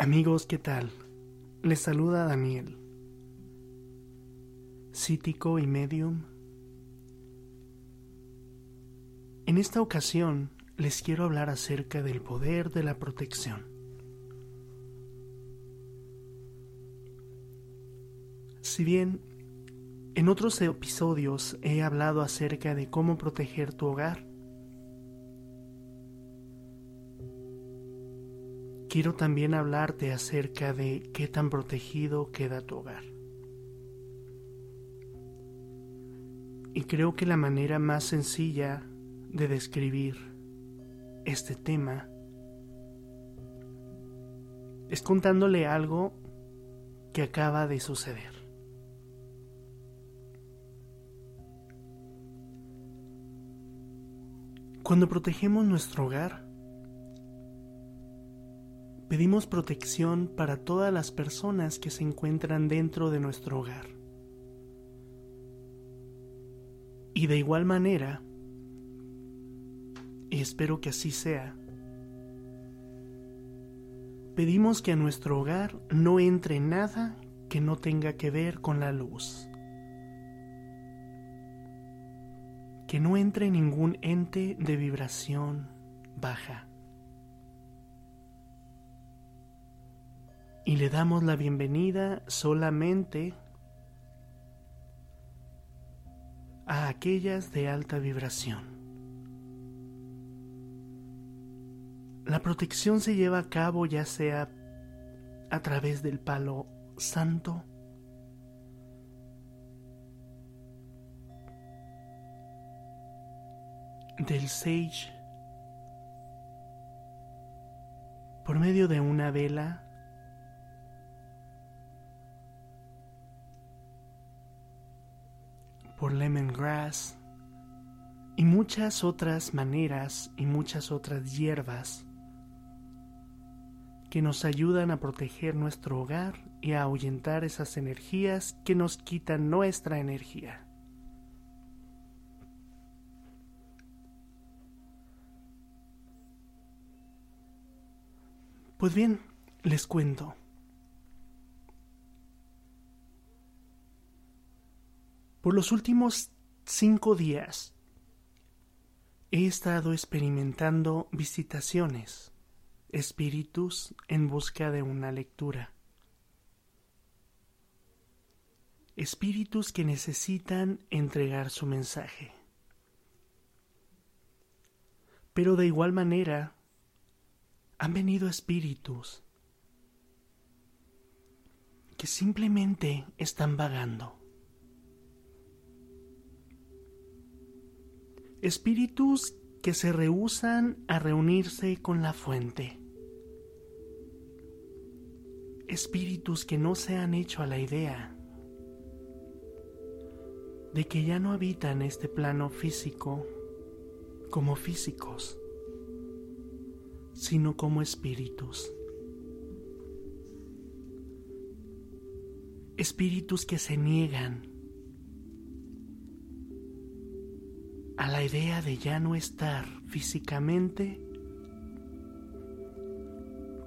Amigos, ¿qué tal? Les saluda Daniel, cítico y medium. En esta ocasión les quiero hablar acerca del poder de la protección. Si bien en otros episodios he hablado acerca de cómo proteger tu hogar, quiero también hablarte acerca de qué tan protegido queda tu hogar. Y creo que la manera más sencilla de describir este tema es contándole algo que acaba de suceder. Cuando protegemos nuestro hogar, Pedimos protección para todas las personas que se encuentran dentro de nuestro hogar. Y de igual manera, espero que así sea, pedimos que a nuestro hogar no entre nada que no tenga que ver con la luz. Que no entre ningún ente de vibración baja. Y le damos la bienvenida solamente a aquellas de alta vibración. La protección se lleva a cabo ya sea a través del palo santo, del sage, por medio de una vela por lemongrass y muchas otras maneras y muchas otras hierbas que nos ayudan a proteger nuestro hogar y a ahuyentar esas energías que nos quitan nuestra energía. Pues bien, les cuento. Por los últimos cinco días he estado experimentando visitaciones, espíritus en busca de una lectura. Espíritus que necesitan entregar su mensaje. Pero de igual manera, han venido espíritus que simplemente están vagando. Espíritus que se rehusan a reunirse con la fuente, espíritus que no se han hecho a la idea de que ya no habitan este plano físico como físicos, sino como espíritus. Espíritus que se niegan a la idea de ya no estar físicamente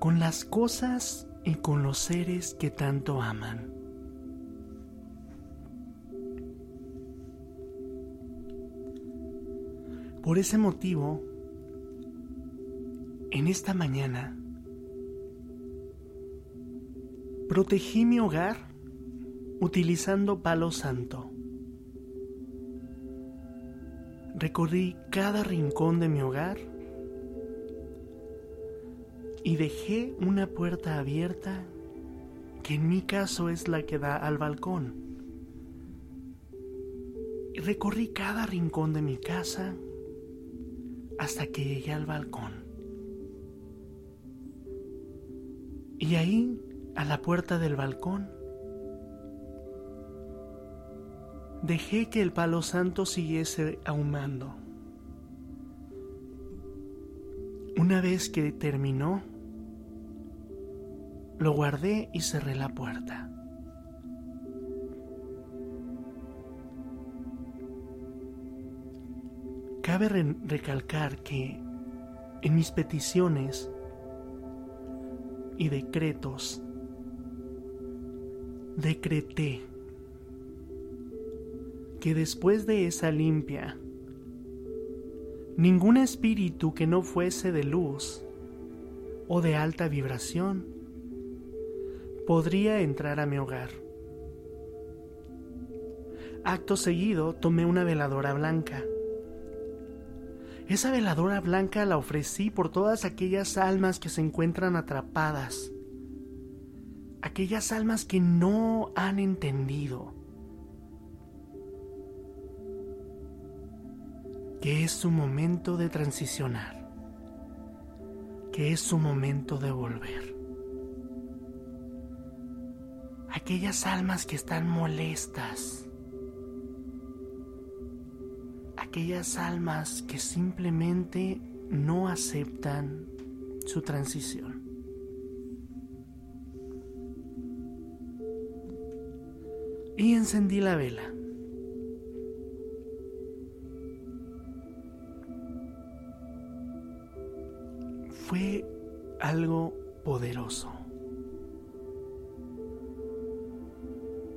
con las cosas y con los seres que tanto aman. Por ese motivo, en esta mañana, protegí mi hogar utilizando palo santo. Recorrí cada rincón de mi hogar y dejé una puerta abierta que en mi caso es la que da al balcón. Recorrí cada rincón de mi casa hasta que llegué al balcón. Y ahí, a la puerta del balcón, dejé que el palo santo siguiese ahumando. Una vez que terminó, lo guardé y cerré la puerta. Cabe recalcar que en mis peticiones y decretos, decreté que después de esa limpia, ningún espíritu que no fuese de luz o de alta vibración podría entrar a mi hogar. Acto seguido tomé una veladora blanca. Esa veladora blanca la ofrecí por todas aquellas almas que se encuentran atrapadas, aquellas almas que no han entendido que es su momento de transicionar, que es su momento de volver. Aquellas almas que están molestas, aquellas almas que simplemente no aceptan su transición. Y encendí la vela. Fue algo poderoso.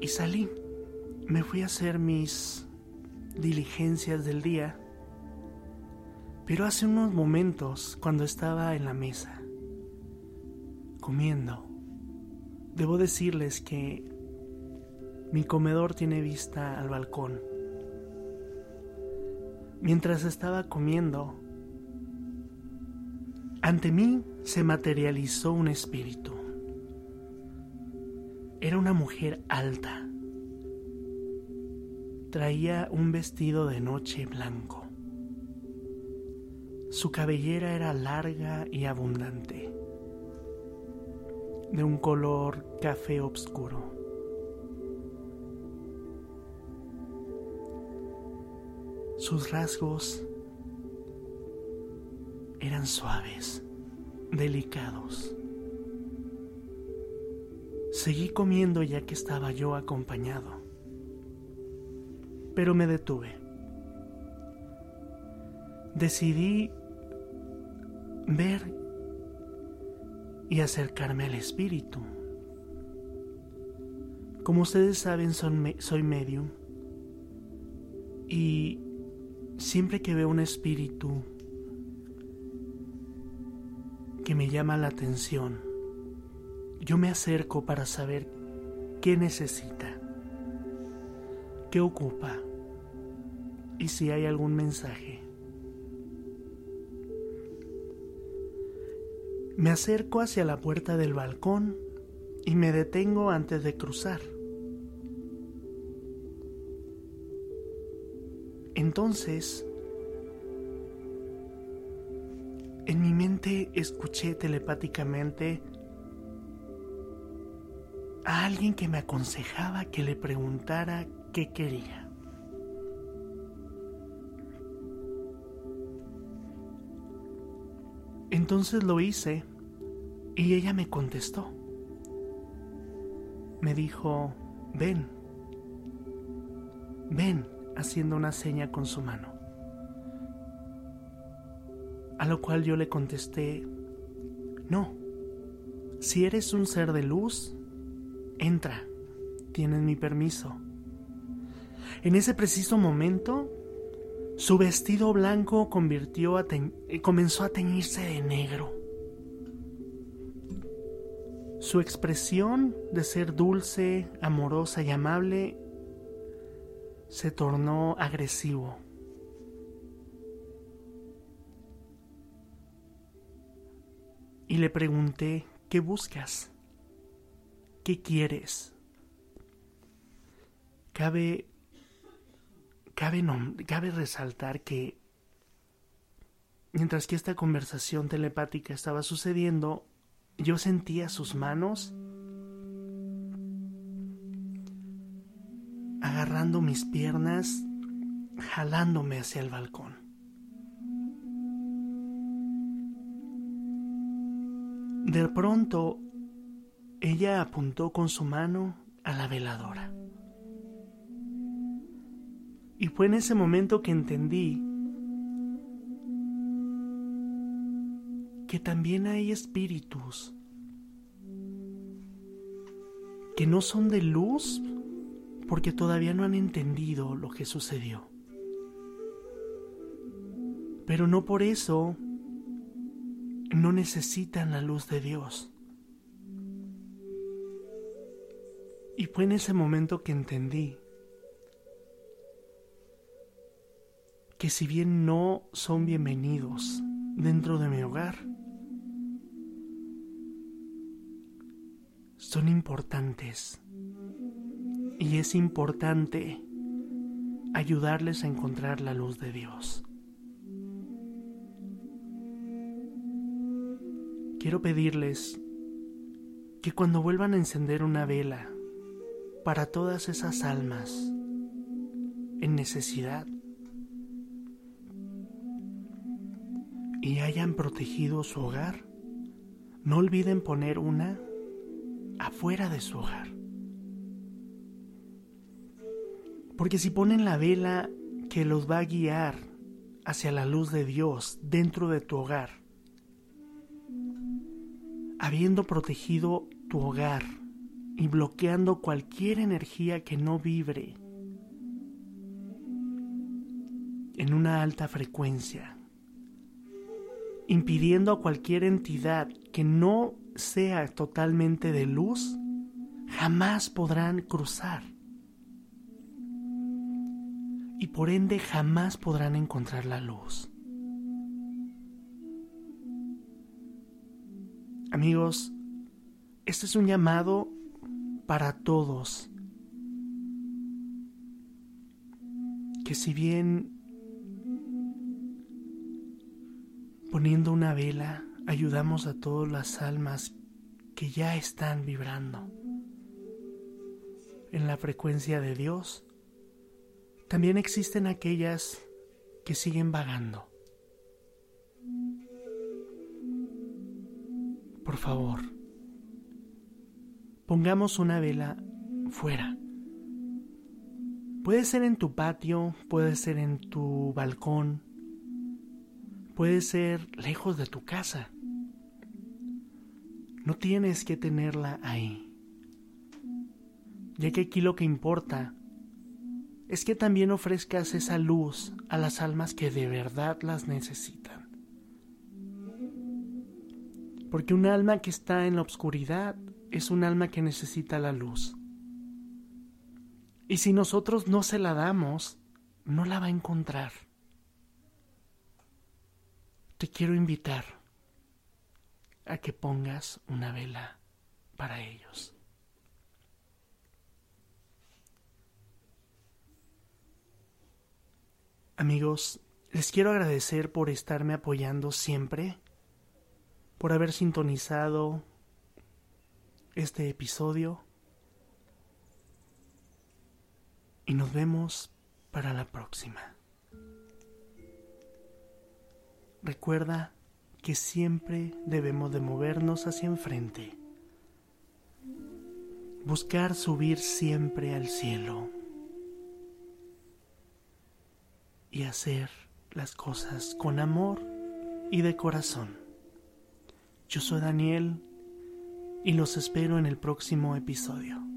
Y salí, me fui a hacer mis diligencias del día, pero hace unos momentos, cuando estaba en la mesa, comiendo, debo decirles que mi comedor tiene vista al balcón. Mientras estaba comiendo, ante mí se materializó un espíritu. Era una mujer alta. Traía un vestido de noche blanco. Su cabellera era larga y abundante, de un color café oscuro. Sus rasgos eran suaves, delicados. Seguí comiendo ya que estaba yo acompañado, pero me detuve. Decidí ver y acercarme al espíritu. Como ustedes saben, soy medium y siempre que veo un espíritu que me llama la atención, yo me acerco para saber qué necesita, qué ocupa y si hay algún mensaje. Me acerco hacia la puerta del balcón y me detengo antes de cruzar. Entonces Escuché telepáticamente a alguien que me aconsejaba que le preguntara qué quería. Entonces lo hice y ella me contestó. Me dijo, ven, ven, haciendo una seña con su mano. A lo cual yo le contesté, no, si eres un ser de luz, entra, tienes mi permiso. En ese preciso momento, su vestido blanco convirtió a eh, comenzó a teñirse de negro. Su expresión de ser dulce, amorosa y amable se tornó agresivo. Y le pregunté, ¿qué buscas? ¿Qué quieres? Cabe, cabe, cabe resaltar que mientras que esta conversación telepática estaba sucediendo, yo sentía sus manos agarrando mis piernas, jalándome hacia el balcón. De pronto, ella apuntó con su mano a la veladora. Y fue en ese momento que entendí que también hay espíritus que no son de luz porque todavía no han entendido lo que sucedió. Pero no por eso no necesitan la luz de Dios. Y fue en ese momento que entendí que si bien no son bienvenidos dentro de mi hogar, son importantes. Y es importante ayudarles a encontrar la luz de Dios. Quiero pedirles que cuando vuelvan a encender una vela para todas esas almas en necesidad y hayan protegido su hogar, no olviden poner una afuera de su hogar. Porque si ponen la vela que los va a guiar hacia la luz de Dios dentro de tu hogar, habiendo protegido tu hogar y bloqueando cualquier energía que no vibre en una alta frecuencia, impidiendo a cualquier entidad que no sea totalmente de luz, jamás podrán cruzar. Y por ende jamás podrán encontrar la luz. Amigos, este es un llamado para todos. Que si bien poniendo una vela ayudamos a todas las almas que ya están vibrando en la frecuencia de Dios, también existen aquellas que siguen vagando Por favor, pongamos una vela fuera. Puede ser en tu patio, puede ser en tu balcón, puede ser lejos de tu casa. No tienes que tenerla ahí, ya que aquí lo que importa es que también ofrezcas esa luz a las almas que de verdad las necesitan. Porque un alma que está en la oscuridad es un alma que necesita la luz. Y si nosotros no se la damos, no la va a encontrar. Te quiero invitar a que pongas una vela para ellos. Amigos, les quiero agradecer por estarme apoyando siempre por haber sintonizado este episodio y nos vemos para la próxima. Recuerda que siempre debemos de movernos hacia enfrente, buscar subir siempre al cielo y hacer las cosas con amor y de corazón. Yo soy Daniel y los espero en el próximo episodio.